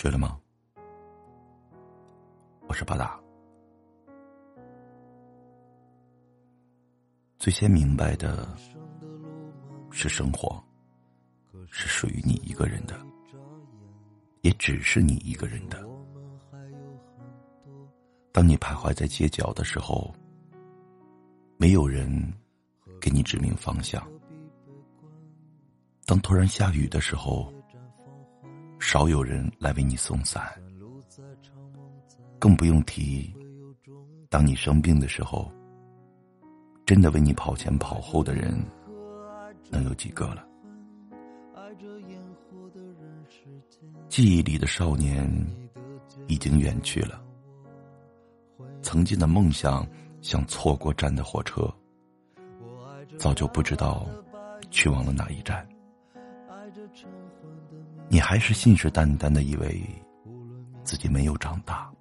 睡了吗？我是巴达。最先明白的是，生活是属于你一个人的，也只是你一个人的。当你徘徊在街角的时候，没有人给你指明方向；当突然下雨的时候，少有人来为你送伞，更不用提，当你生病的时候，真的为你跑前跑后的人，能有几个了？记忆里的少年已经远去了，曾经的梦想像错过站的火车，早就不知道去往了哪一站。你还是信誓旦旦的以为自己没有长大，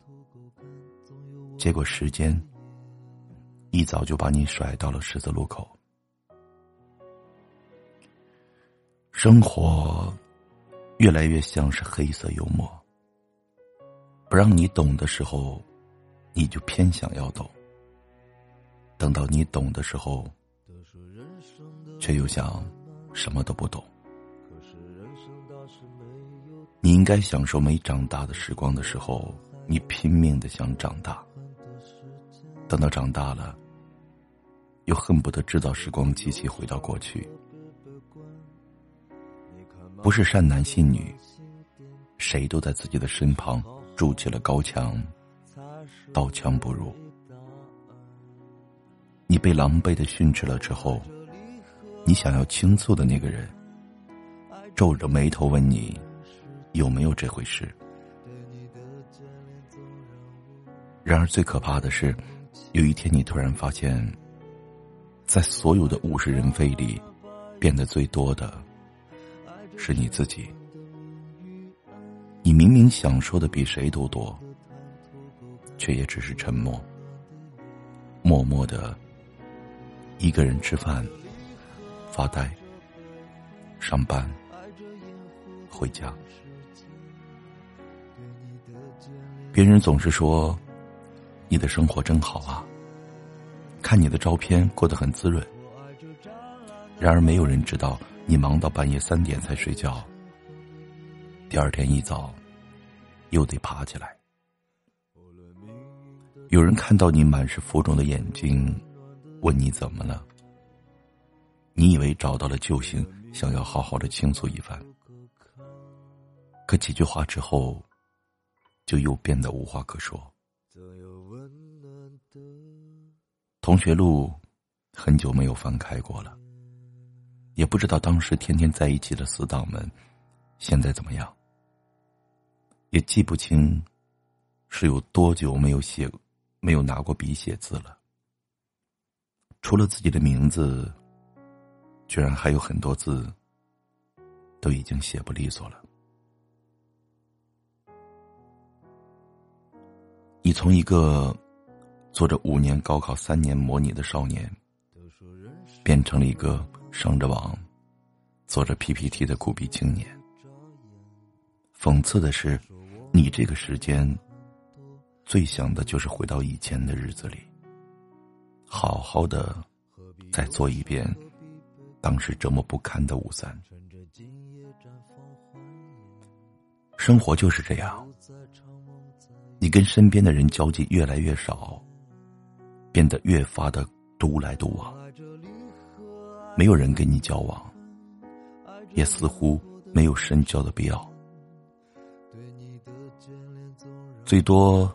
结果时间一早就把你甩到了十字路口。生活越来越像是黑色幽默，不让你懂的时候，你就偏想要懂；等到你懂的时候，却又想什么都不懂。你应该享受没长大的时光的时候，你拼命的想长大。等到长大了，又恨不得制造时光机器回到过去。不是善男信女，谁都在自己的身旁筑起了高墙，刀枪不入。你被狼狈的训斥了之后，你想要倾诉的那个人，皱着眉头问你。有没有这回事？然而最可怕的是，有一天你突然发现，在所有的物是人非里，变得最多的是你自己。你明明想说的比谁都多，却也只是沉默，默默的一个人吃饭、发呆、上班、回家。别人总是说，你的生活真好啊。看你的照片过得很滋润。然而没有人知道，你忙到半夜三点才睡觉，第二天一早又得爬起来。有人看到你满是浮肿的眼睛，问你怎么了。你以为找到了救星，想要好好的倾诉一番，可几句话之后。就又变得无话可说。同学录很久没有翻开过了，也不知道当时天天在一起的死党们现在怎么样，也记不清是有多久没有写、没有拿过笔写字了。除了自己的名字，居然还有很多字都已经写不利索了。你从一个做着五年高考三年模拟的少年，变成了一个上着网、做着 PPT 的苦逼青年。讽刺的是，你这个时间最想的就是回到以前的日子里，好好的再做一遍当时折磨不堪的五三。生活就是这样。你跟身边的人交际越来越少，变得越发的独来独往，没有人跟你交往，也似乎没有深交的必要，最多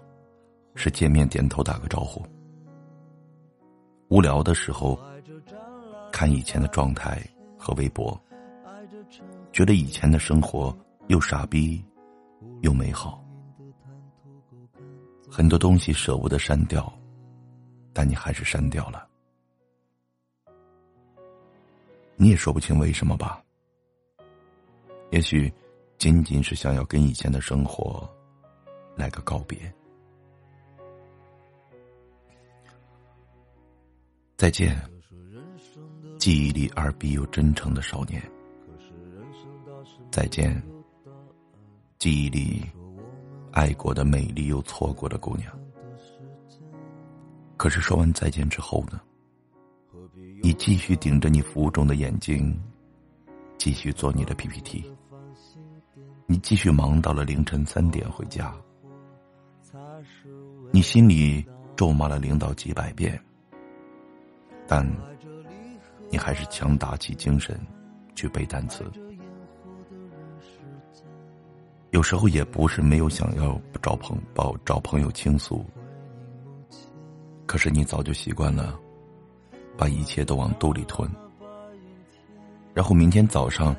是见面点头打个招呼。无聊的时候看以前的状态和微博，觉得以前的生活又傻逼又美好。很多东西舍不得删掉，但你还是删掉了。你也说不清为什么吧？也许仅仅是想要跟以前的生活来个告别。再见，记忆里二逼又真诚的少年。再见，记忆里爱过的美丽又错过的姑娘。可是说完再见之后呢？你继续顶着你浮肿的眼睛，继续做你的 PPT。你继续忙到了凌晨三点回家。你心里咒骂了领导几百遍，但你还是强打起精神去背单词。有时候也不是没有想要找朋找找朋友倾诉。可是你早就习惯了，把一切都往肚里吞，然后明天早上，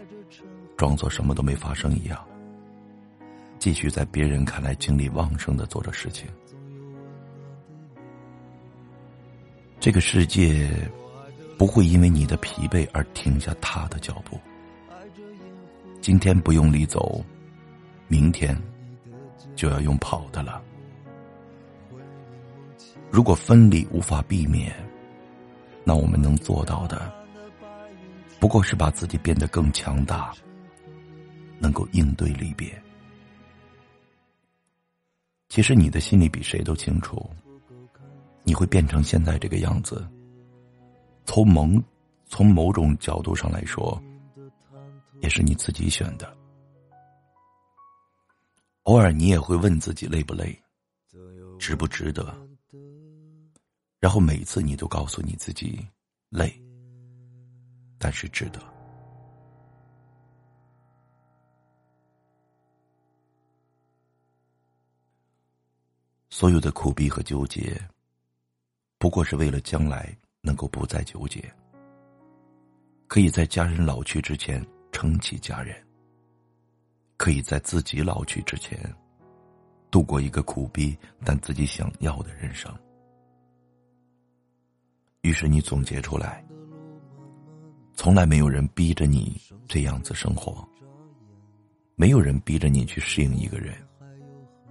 装作什么都没发生一样，继续在别人看来精力旺盛的做着事情。这个世界不会因为你的疲惫而停下他的脚步。今天不用力走，明天就要用跑的了。如果分离无法避免，那我们能做到的，不过是把自己变得更强大，能够应对离别。其实你的心里比谁都清楚，你会变成现在这个样子。从某从某种角度上来说，也是你自己选的。偶尔你也会问自己累不累，值不值得。然后每次你都告诉你自己，累，但是值得。所有的苦逼和纠结，不过是为了将来能够不再纠结，可以在家人老去之前撑起家人，可以在自己老去之前，度过一个苦逼但自己想要的人生。于是你总结出来，从来没有人逼着你这样子生活，没有人逼着你去适应一个人，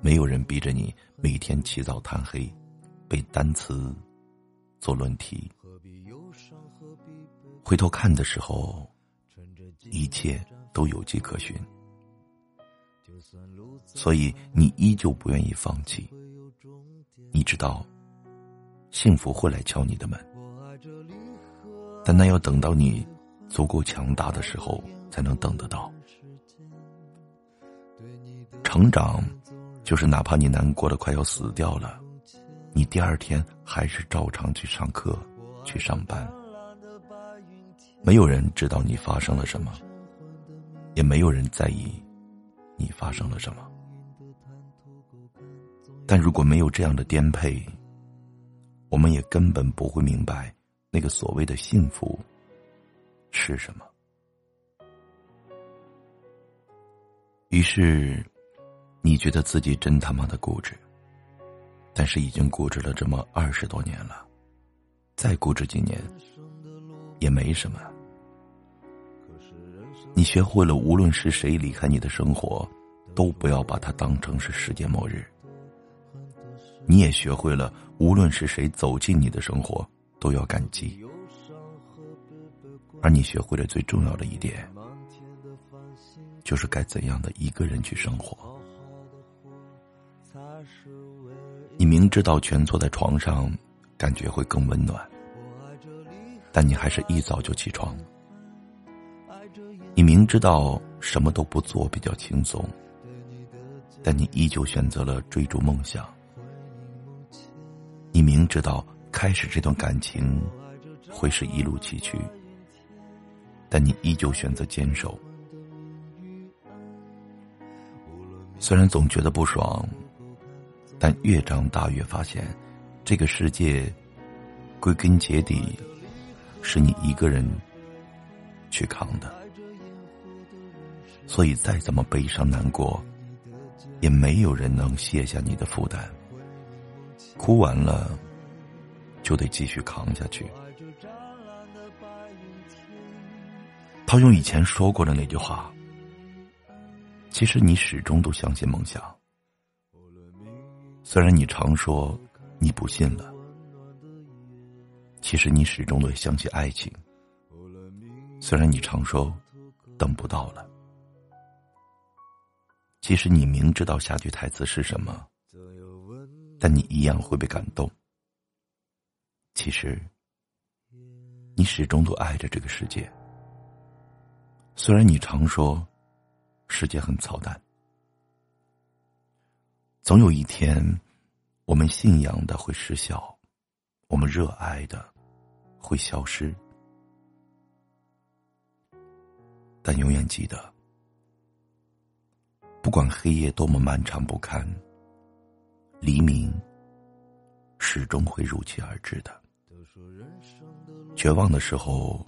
没有人逼着你每天起早贪黑，背单词，做论题。回头看的时候，一切都有迹可循，所以你依旧不愿意放弃。你知道，幸福会来敲你的门。但那要等到你足够强大的时候才能等得到。成长，就是哪怕你难过的快要死掉了，你第二天还是照常去上课、去上班。没有人知道你发生了什么，也没有人在意你发生了什么。但如果没有这样的颠沛，我们也根本不会明白。那个所谓的幸福是什么？于是，你觉得自己真他妈的固执，但是已经固执了这么二十多年了，再固执几年也没什么。你学会了，无论是谁离开你的生活，都不要把它当成是世界末日。你也学会了，无论是谁走进你的生活。都要感激，而你学会了最重要的一点，就是该怎样的一个人去生活。你明知道蜷缩在床上，感觉会更温暖，但你还是一早就起床。你明知道什么都不做比较轻松，但你依旧选择了追逐梦想。你明知道。开始这段感情，会是一路崎岖，但你依旧选择坚守。虽然总觉得不爽，但越长大越发现，这个世界归根结底是你一个人去扛的。所以再怎么悲伤难过，也没有人能卸下你的负担。哭完了。就得继续扛下去。套用以前说过的那句话，其实你始终都相信梦想。虽然你常说你不信了，其实你始终都相信爱情。虽然你常说等不到了，其实你明知道下句台词是什么，但你一样会被感动。其实，你始终都爱着这个世界。虽然你常说，世界很操蛋，总有一天，我们信仰的会失效，我们热爱的会消失。但永远记得，不管黑夜多么漫长不堪，黎明始终会如期而至的。绝望的时候，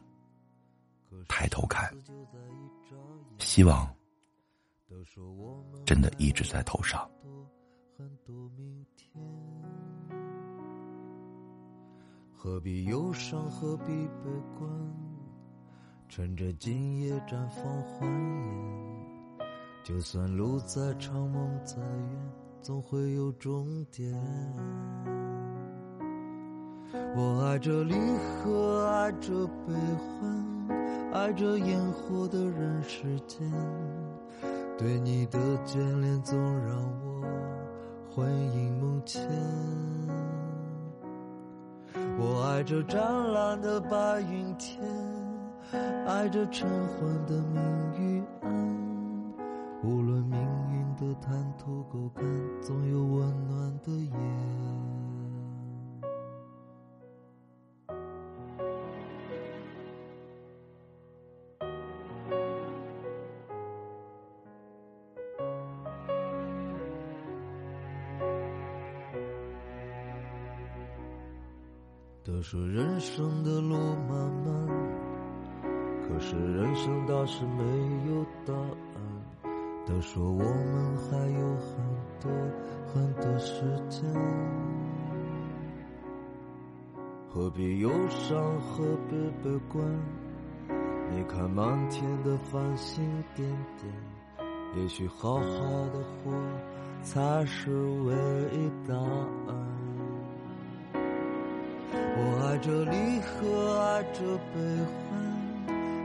抬头看，希望真的一直在头上。何必忧伤？何必悲观？趁着今夜绽放欢颜，就算路再长梦再远，总会有终点。我爱着离合，爱着悲欢，爱着烟火的人世间。对你的眷恋总让我魂萦梦牵。我爱着湛蓝的白云天。爱着晨昏的明与暗，无论明的滩头沟坎，总有温暖的夜。都说人生的路漫漫。可是人生大事没有答案，都说我们还有很多很多时间，何必忧伤，何必悲观？你看满天的繁星点点，也许好好的活才是唯一答案。我爱着离合，爱着悲欢。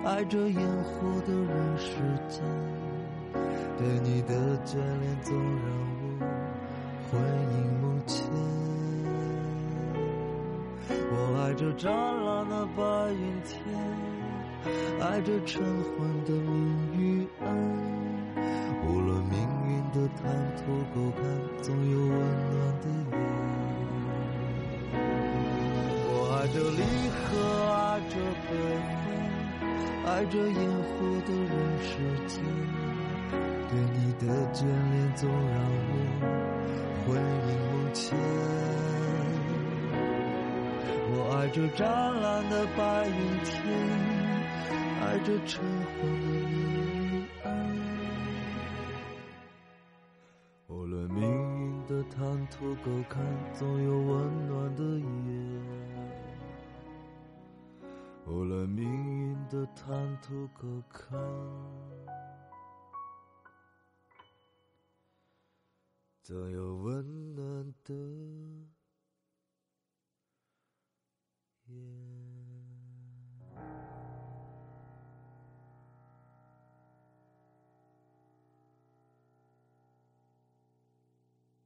爱着烟火的人世间，对你的眷恋总让我魂萦梦牵。我爱着湛蓝的白云天，爱着晨昏的明与暗。无论命运的坦途沟坎，总有温暖的夜。我爱着离合，爱着悲欢。爱着烟火的人世间，对你的眷恋总让我魂萦梦牵。我爱着湛蓝的白云天，爱着晨昏的明暗。无论命运的坦途沟坎，总有温暖的夜。无论命运的坦途沟坎，所有温暖的